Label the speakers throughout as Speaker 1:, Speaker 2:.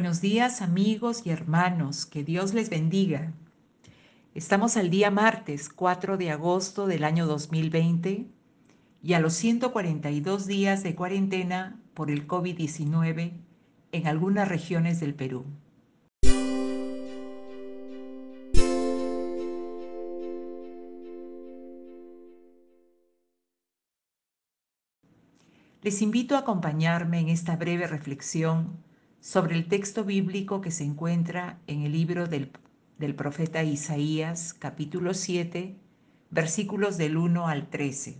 Speaker 1: Buenos días amigos y hermanos, que Dios les bendiga. Estamos al día martes 4 de agosto del año 2020 y a los 142 días de cuarentena por el COVID-19 en algunas regiones del Perú. Les invito a acompañarme en esta breve reflexión sobre el texto bíblico que se encuentra en el libro del, del profeta Isaías, capítulo 7, versículos del 1 al 13.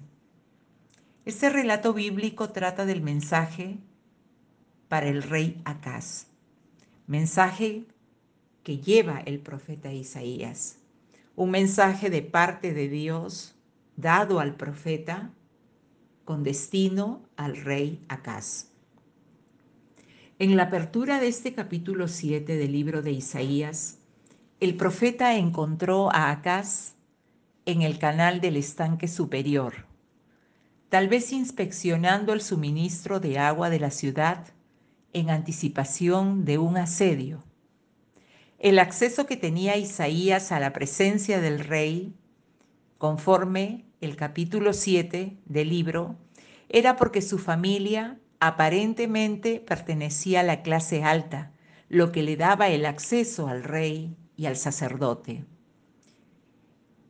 Speaker 1: Este relato bíblico trata del mensaje para el rey Acaz, mensaje que lleva el profeta Isaías, un mensaje de parte de Dios dado al profeta con destino al rey Acaz. En la apertura de este capítulo 7 del libro de Isaías, el profeta encontró a Acaz en el canal del estanque superior, tal vez inspeccionando el suministro de agua de la ciudad en anticipación de un asedio. El acceso que tenía Isaías a la presencia del rey, conforme el capítulo 7 del libro, era porque su familia aparentemente pertenecía a la clase alta, lo que le daba el acceso al rey y al sacerdote.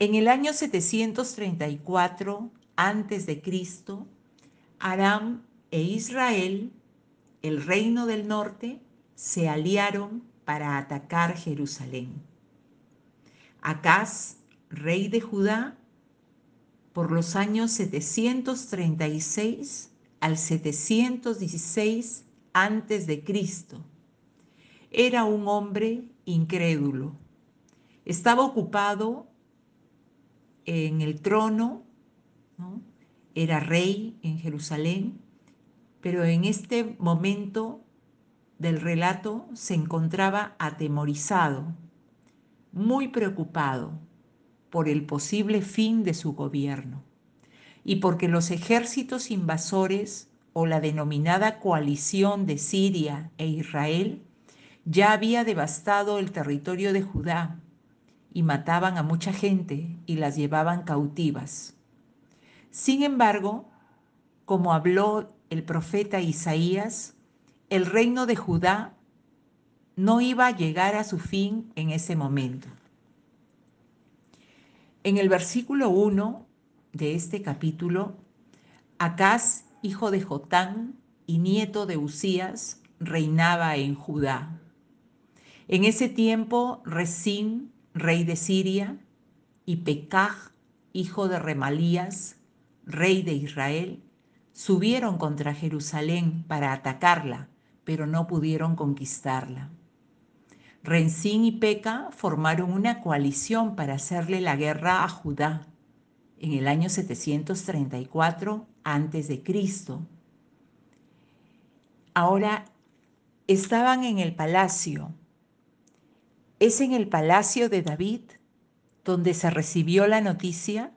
Speaker 1: En el año 734 a.C., Aram e Israel, el reino del norte, se aliaron para atacar Jerusalén. Acaz, rey de Judá, por los años 736 al 716 antes de Cristo. Era un hombre incrédulo. Estaba ocupado en el trono, era rey en Jerusalén, pero en este momento del relato se encontraba atemorizado, muy preocupado por el posible fin de su gobierno y porque los ejércitos invasores o la denominada coalición de Siria e Israel ya había devastado el territorio de Judá y mataban a mucha gente y las llevaban cautivas. Sin embargo, como habló el profeta Isaías, el reino de Judá no iba a llegar a su fin en ese momento. En el versículo 1 de este capítulo, Acaz, hijo de Jotán y nieto de Usías, reinaba en Judá. En ese tiempo, Resín, rey de Siria, y Pecaj, hijo de Remalías, rey de Israel, subieron contra Jerusalén para atacarla, pero no pudieron conquistarla. Rensín y Peca formaron una coalición para hacerle la guerra a Judá en el año 734 a.C. Ahora estaban en el palacio. Es en el palacio de David donde se recibió la noticia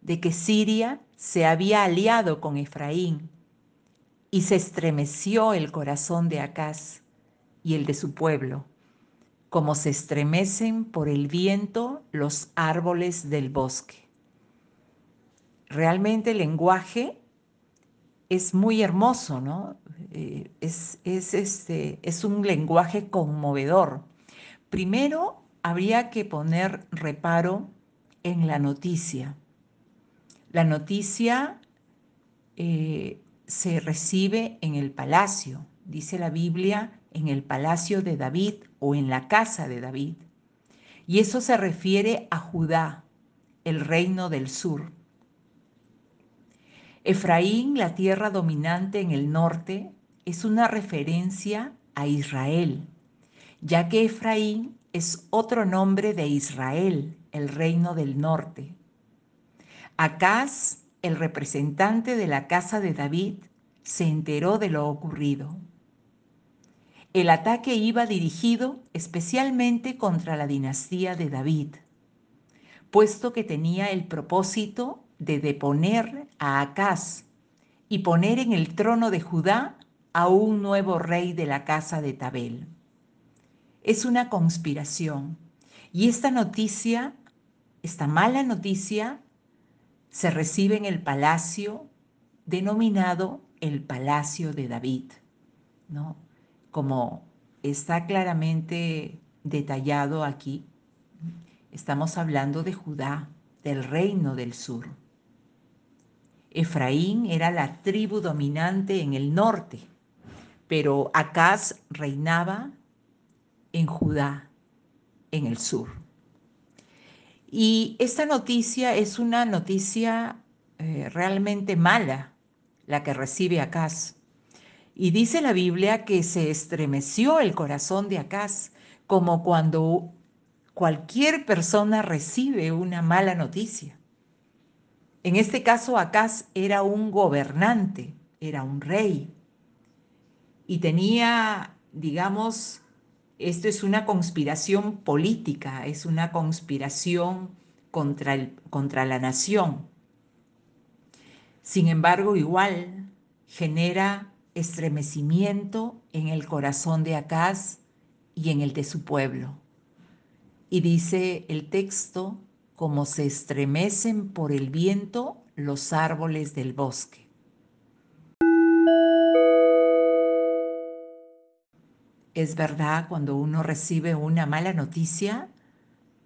Speaker 1: de que Siria se había aliado con Efraín y se estremeció el corazón de Acaz y el de su pueblo, como se estremecen por el viento los árboles del bosque realmente el lenguaje es muy hermoso, ¿no? Eh, es, este, es un lenguaje conmovedor. Primero, habría que poner reparo en la noticia. La noticia eh, se recibe en el palacio, dice la Biblia, en el palacio de David o en la casa de David. Y eso se refiere a Judá, el reino del sur. Efraín, la tierra dominante en el norte, es una referencia a Israel, ya que Efraín es otro nombre de Israel, el reino del norte. Acaz, el representante de la casa de David, se enteró de lo ocurrido. El ataque iba dirigido especialmente contra la dinastía de David, puesto que tenía el propósito de deponer a Acaz y poner en el trono de Judá a un nuevo rey de la casa de Tabel. es una conspiración. Y esta noticia, esta mala noticia, se recibe en el palacio denominado el Palacio de David, ¿no? Como está claramente detallado aquí, estamos hablando de Judá, del reino del sur. Efraín era la tribu dominante en el norte, pero Acaz reinaba en Judá, en el sur. Y esta noticia es una noticia eh, realmente mala, la que recibe Acaz. Y dice la Biblia que se estremeció el corazón de Acaz, como cuando cualquier persona recibe una mala noticia. En este caso, Acaz era un gobernante, era un rey, y tenía, digamos, esto es una conspiración política, es una conspiración contra, el, contra la nación. Sin embargo, igual genera estremecimiento en el corazón de Acaz y en el de su pueblo. Y dice el texto, como se estremecen por el viento los árboles del bosque. Es verdad, cuando uno recibe una mala noticia,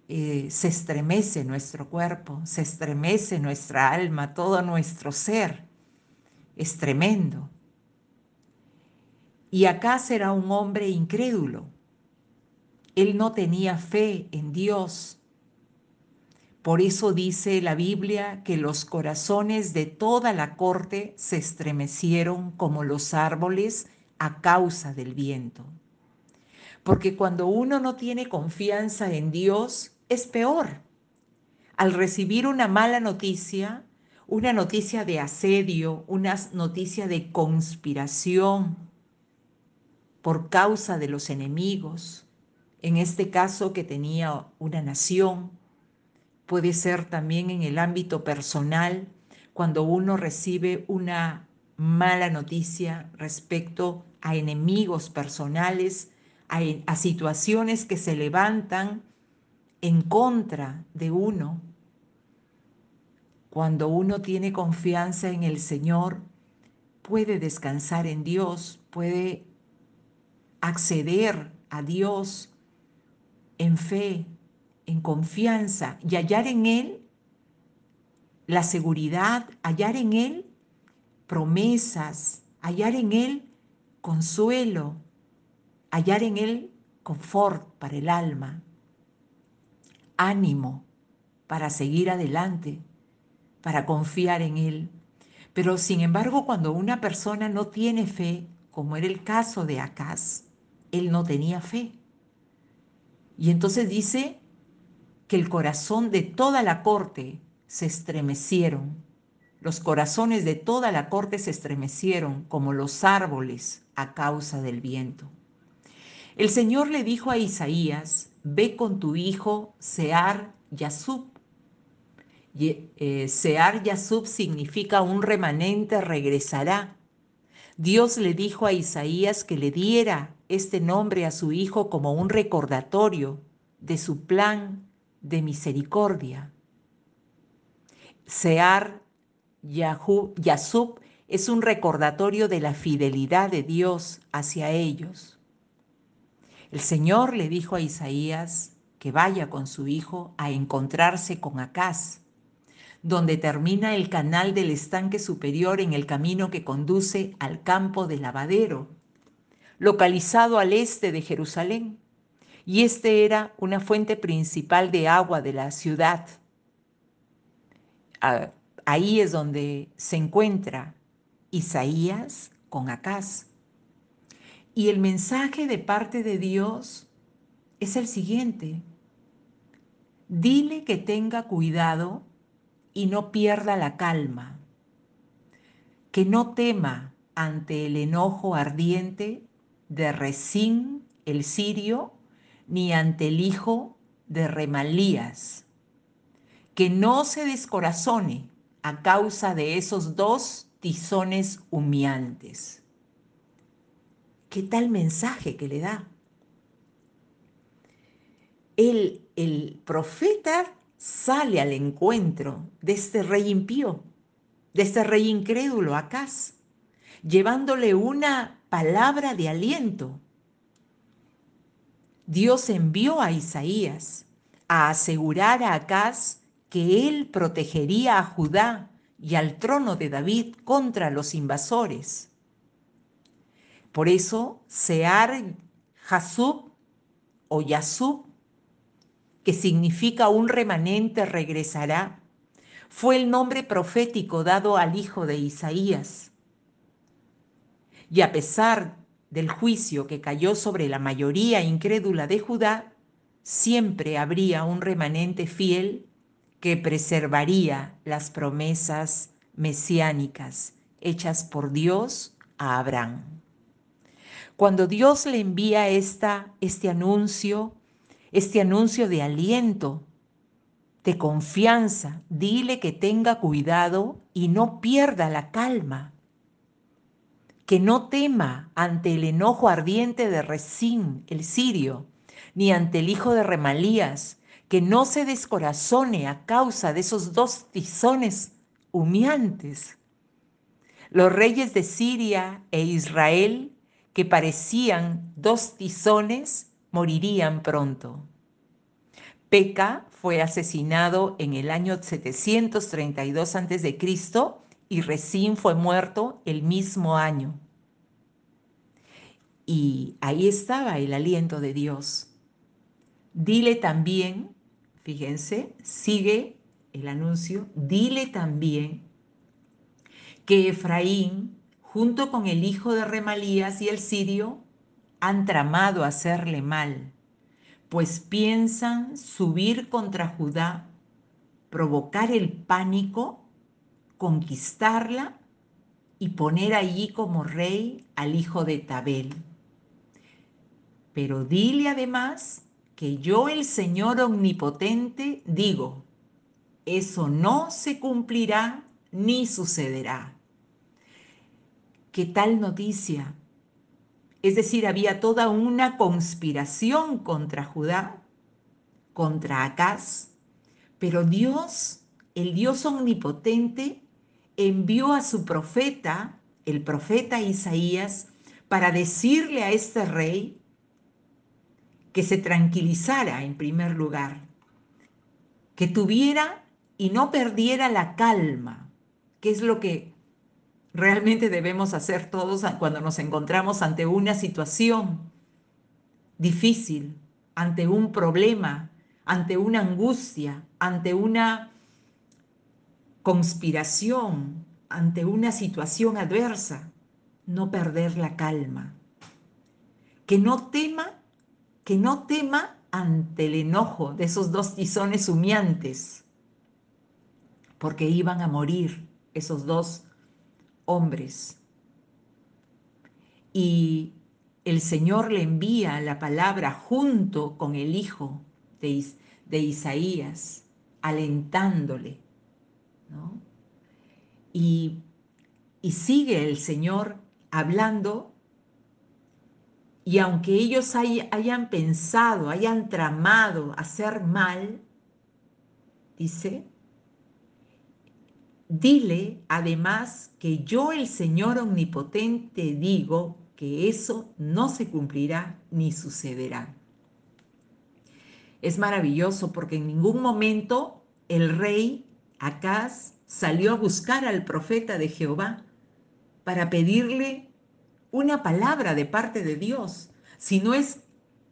Speaker 1: eh, se estremece nuestro cuerpo, se estremece nuestra alma, todo nuestro ser. Es tremendo. Y acá será un hombre incrédulo. Él no tenía fe en Dios. Por eso dice la Biblia que los corazones de toda la corte se estremecieron como los árboles a causa del viento. Porque cuando uno no tiene confianza en Dios, es peor. Al recibir una mala noticia, una noticia de asedio, una noticia de conspiración por causa de los enemigos, en este caso que tenía una nación, puede ser también en el ámbito personal, cuando uno recibe una mala noticia respecto a enemigos personales a, situaciones que se levantan en contra de uno. Cuando uno tiene confianza en el Señor, puede descansar en Dios, puede acceder a Dios en fe, en confianza y hallar en Él la seguridad, hallar en Él promesas, hallar en Él consuelo, hallar en Él confort para el alma, ánimo para seguir adelante, para confiar en Él. Pero sin embargo, cuando una persona no tiene fe, como era el caso de Acaz, él no tenía fe. Y entonces dice que el corazón de toda la corte se estremecieron. Los corazones de toda la corte se estremecieron como los árboles a causa del viento. El Señor le dijo a Isaías, ve con tu hijo Sear Yasub. Eh, Sear Yasub significa un remanente regresará. Dios le dijo a Isaías que le diera este nombre a su hijo como un recordatorio de su plan de misericordia. Sear Yasub es un recordatorio de la fidelidad de Dios hacia ellos. El Señor le dijo a Isaías que vaya con su hijo a encontrarse con Acaz, donde termina el canal del estanque superior en el camino que conduce al campo de lavadero, localizado al este de Jerusalén. Y este era una fuente principal de agua de la ciudad. Ah, ahí es donde se encuentra Isaías con Acaz. Y el mensaje de parte de Dios es el siguiente. Dile que tenga cuidado y no pierda la calma, que no tema ante el enojo ardiente de Resín el sirio, ni ante el hijo de Remalías, que no se descorazone a causa de esos dos tizones humeantes. ¿Qué tal mensaje que le da? el, el profeta sale al encuentro de este rey impío, de este rey incrédulo, Acaz, llevándole una palabra de aliento. Dios envió a Isaías a asegurar a Acaz que él protegería a Judá y al trono de David contra los invasores. Por eso, Sear Jasub o Yasub, que significa un remanente regresará, fue el nombre profético dado al hijo de Isaías. Y a pesar del juicio que cayó sobre la mayoría incrédula de Judá, siempre habría un remanente fiel que preservaría las promesas mesiánicas hechas por Dios a Abraham. Cuando Dios le envía esta, este anuncio, este anuncio de aliento, de confianza, dile que tenga cuidado y no pierda la calma, que no tema ante el enojo ardiente de Resín, el sirio, ni ante el hijo de Remalías, que no se descorazone a causa de esos dos tizones humeantes. Los reyes de Siria e Israel, que parecían dos tizones, morirían pronto. Peca fue asesinado en el año 732 a.C. y Resín fue muerto el mismo año. Y ahí estaba el aliento de Dios. Dile también fíjense, sigue el anuncio, dile también que Efraín, junto con el hijo de Remalías y el sirio, han tramado hacerle mal, pues piensan subir contra Judá, provocar el pánico, conquistarla y poner allí como rey al hijo de Tabel. Pero dile además que yo el Señor omnipotente digo, eso no se cumplirá ni sucederá. ¿Qué tal noticia? Es decir, había toda una conspiración contra Judá, contra Acaz, pero Dios, el Dios omnipotente, envió a su profeta, el profeta Isaías, para decirle a este rey que se tranquilizara en primer lugar, que tuviera y no perdiera la calma, que es lo que realmente debemos hacer todos cuando nos encontramos ante una situación difícil, ante un problema, ante una angustia, ante una conspiración, ante una situación adversa, no perder la calma. Que no tema que no tema ante el enojo de esos dos tizones humeantes, porque iban a morir esos dos hombres. Y el Señor le envía la palabra junto con el hijo de, de Isaías, alentándole. Y, sigue el Señor hablando y aunque ellos hayan pensado, hayan tramado hacer mal, dice, dile además que yo el Señor omnipotente digo que eso no se cumplirá ni sucederá. Es maravilloso porque en ningún momento el rey Acaz salió a buscar al profeta de Jehová para pedirle una palabra de parte de Dios, sino es,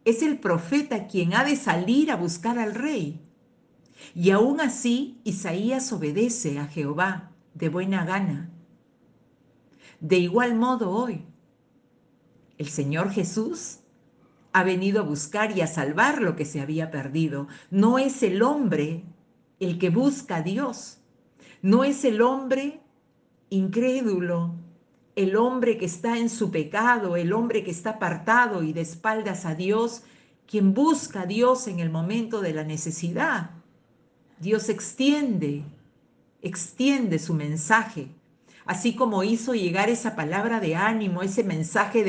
Speaker 1: es el profeta quien ha de salir a buscar al rey. Y aún así Isaías obedece a Jehová de buena gana. De igual modo hoy, el Señor Jesús ha venido a buscar y a salvar lo que se había perdido. No es el hombre el que busca a Dios. No es el hombre incrédulo el hombre que está en su pecado, el hombre que está apartado y de espaldas a Dios, quien busca a Dios en el momento de la necesidad. Dios extiende, extiende su mensaje, así como hizo llegar esa palabra de ánimo, ese mensaje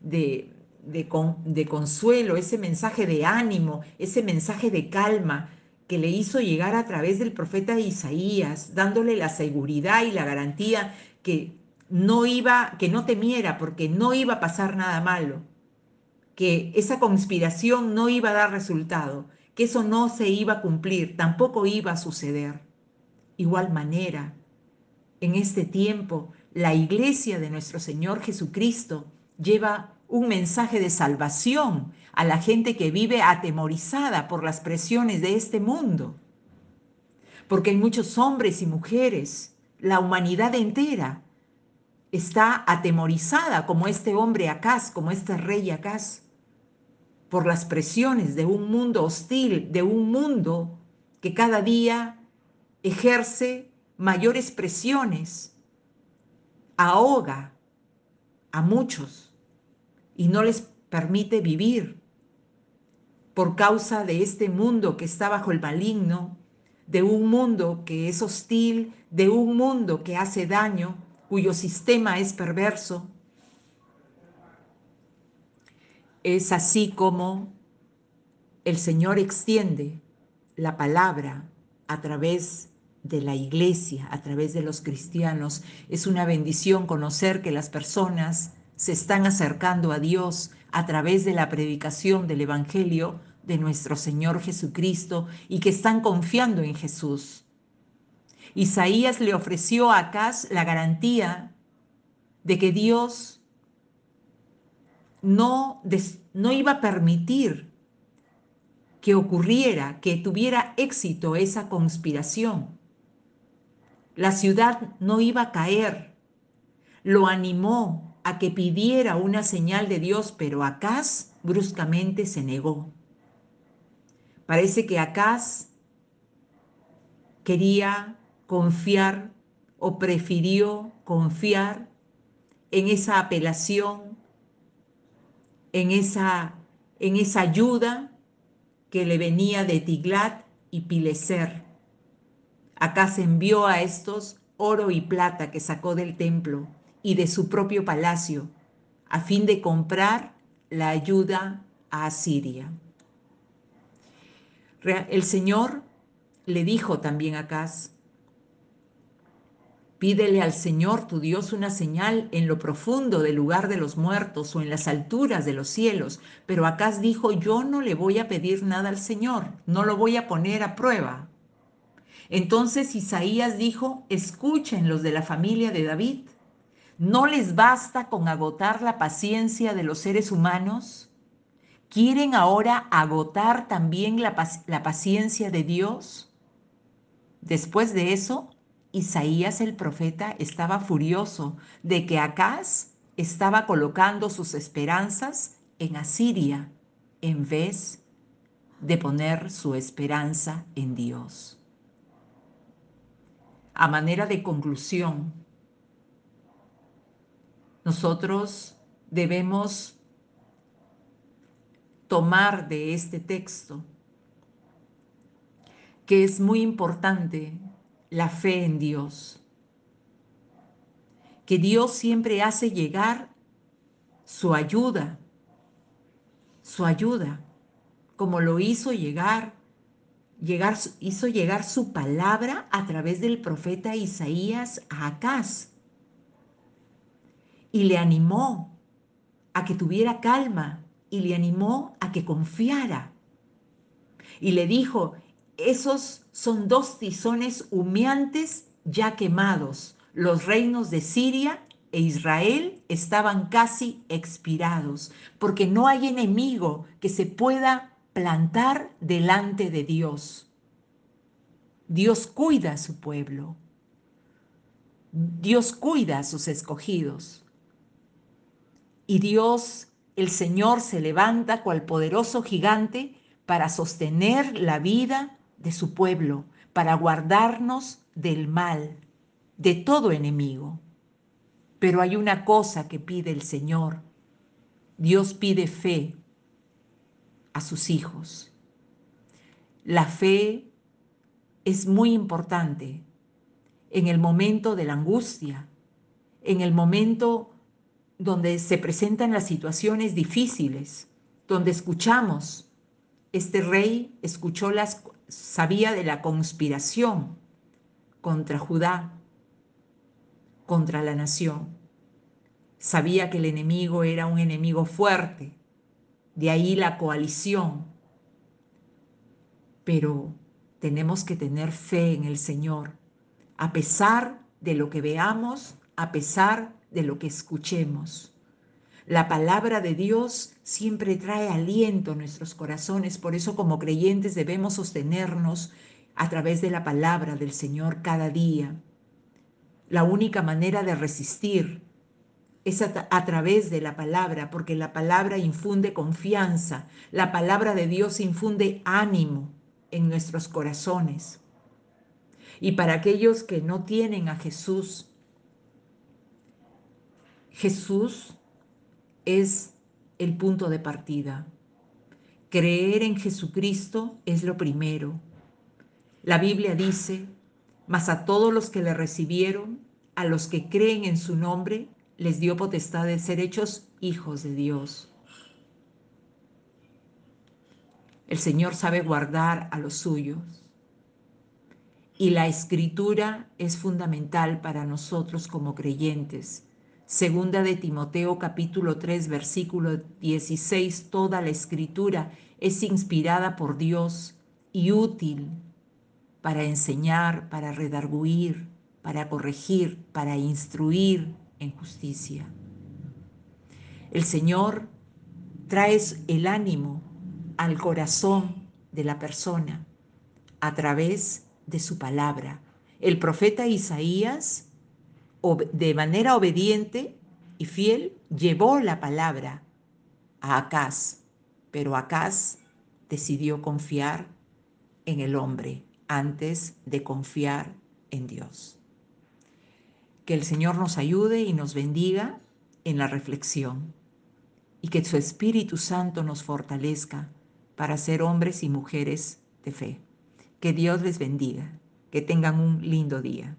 Speaker 1: de, de, consuelo, ese mensaje de ánimo, ese mensaje de calma que le hizo llegar a través del profeta Isaías, dándole la seguridad y la garantía que no iba, que no temiera porque no iba a pasar nada malo, que esa conspiración no iba a dar resultado, que eso no se iba a cumplir, tampoco iba a suceder. Igual manera, en este tiempo, la iglesia de nuestro Señor Jesucristo lleva un mensaje de salvación a la gente que vive atemorizada por las presiones de este mundo. Porque hay muchos hombres y mujeres, la humanidad entera, está atemorizada como este hombre Acaz, como este rey Acaz, por las presiones de un mundo hostil, de un mundo que cada día ejerce mayores presiones, ahoga a muchos y no les permite vivir por causa de este mundo que está bajo el maligno, de un mundo que es hostil, de un mundo que hace daño, cuyo sistema es perverso. Es así como el Señor extiende la palabra a través de la iglesia, a través de los cristianos. Es una bendición conocer que las personas se están acercando a Dios a través de la predicación del Evangelio de nuestro Señor Jesucristo y que están confiando en Jesús. Isaías le ofreció a Acaz la garantía de que Dios no, no iba a permitir que ocurriera, que tuviera éxito esa conspiración. La ciudad no iba a caer. Lo animó a que pidiera una señal de Dios, pero Acaz bruscamente se negó. Parece que Acaz quería confiar o prefirió confiar en esa apelación, en esa, en esa ayuda que le venía de Tiglat y Pileser. Se envió a estos oro y plata que sacó del templo y de su propio palacio, a fin de comprar la ayuda a Asiria. El Señor le dijo también a Acaz, Pídele al Señor tu Dios una señal en lo profundo del lugar de los muertos o en las alturas de los cielos. Pero Acaz dijo, yo no le voy a pedir nada al Señor, no lo voy a poner a prueba. Entonces Isaías dijo, escuchen los de la familia de David. ¿No les basta con agotar la paciencia de los seres humanos? ¿Quieren ahora agotar también la, paciencia de Dios? Después de eso, Isaías el profeta estaba furioso de que Acaz estaba colocando sus esperanzas en Asiria en vez de poner su esperanza en Dios. A manera de conclusión, nosotros debemos tomar de este texto que es muy importante la fe en Dios. Que Dios siempre hace llegar su ayuda, su ayuda, como lo hizo llegar, llegar hizo llegar su palabra a través del profeta Isaías a Acaz. Y le animó a que tuviera calma y le animó a que confiara. Y le dijo, esos son dos tizones humeantes ya quemados. Los reinos de Siria e Israel estaban casi expirados, porque no hay enemigo que se pueda plantar delante de Dios. Dios cuida a su pueblo. Dios cuida a sus escogidos. Y Dios, el Señor, se levanta cual poderoso gigante para sostener la vida de su pueblo para guardarnos del mal, de todo enemigo. Pero hay una cosa que pide el Señor. Dios pide fe a sus hijos. La fe es muy importante en el momento de la angustia, en el momento donde se presentan las situaciones difíciles, donde escuchamos. Este rey escuchó las, sabía de la conspiración contra Judá, contra la nación. Sabía que el enemigo era un enemigo fuerte, de ahí la coalición. Pero tenemos que tener fe en el Señor, a pesar de lo que veamos, a pesar de lo que escuchemos. La palabra de Dios siempre trae aliento a nuestros corazones, por eso como creyentes debemos sostenernos a través de la palabra del Señor cada día. La única manera de resistir es a, través de la palabra, porque la palabra infunde confianza, la palabra de Dios infunde ánimo en nuestros corazones. Y para aquellos que no tienen a Jesús, Jesús es el punto de partida. Creer en Jesucristo es lo primero. La Biblia dice, mas a todos los que le recibieron, a los que creen en su nombre, les dio potestad de ser hechos hijos de Dios. El Señor sabe guardar a los suyos. Y la escritura es fundamental para nosotros como creyentes. Segunda de Timoteo capítulo 3 versículo 16, toda la escritura es inspirada por Dios y útil para enseñar, para redarguir, para corregir, para instruir en justicia. El Señor trae el ánimo al corazón de la persona a través de su palabra. El profeta Isaías, de manera obediente y fiel, llevó la palabra a Acaz, pero Acaz decidió confiar en el hombre antes de confiar en Dios. Que el Señor nos ayude y nos bendiga en la reflexión y que su Espíritu Santo nos fortalezca para ser hombres y mujeres de fe. Que Dios les bendiga, que tengan un lindo día.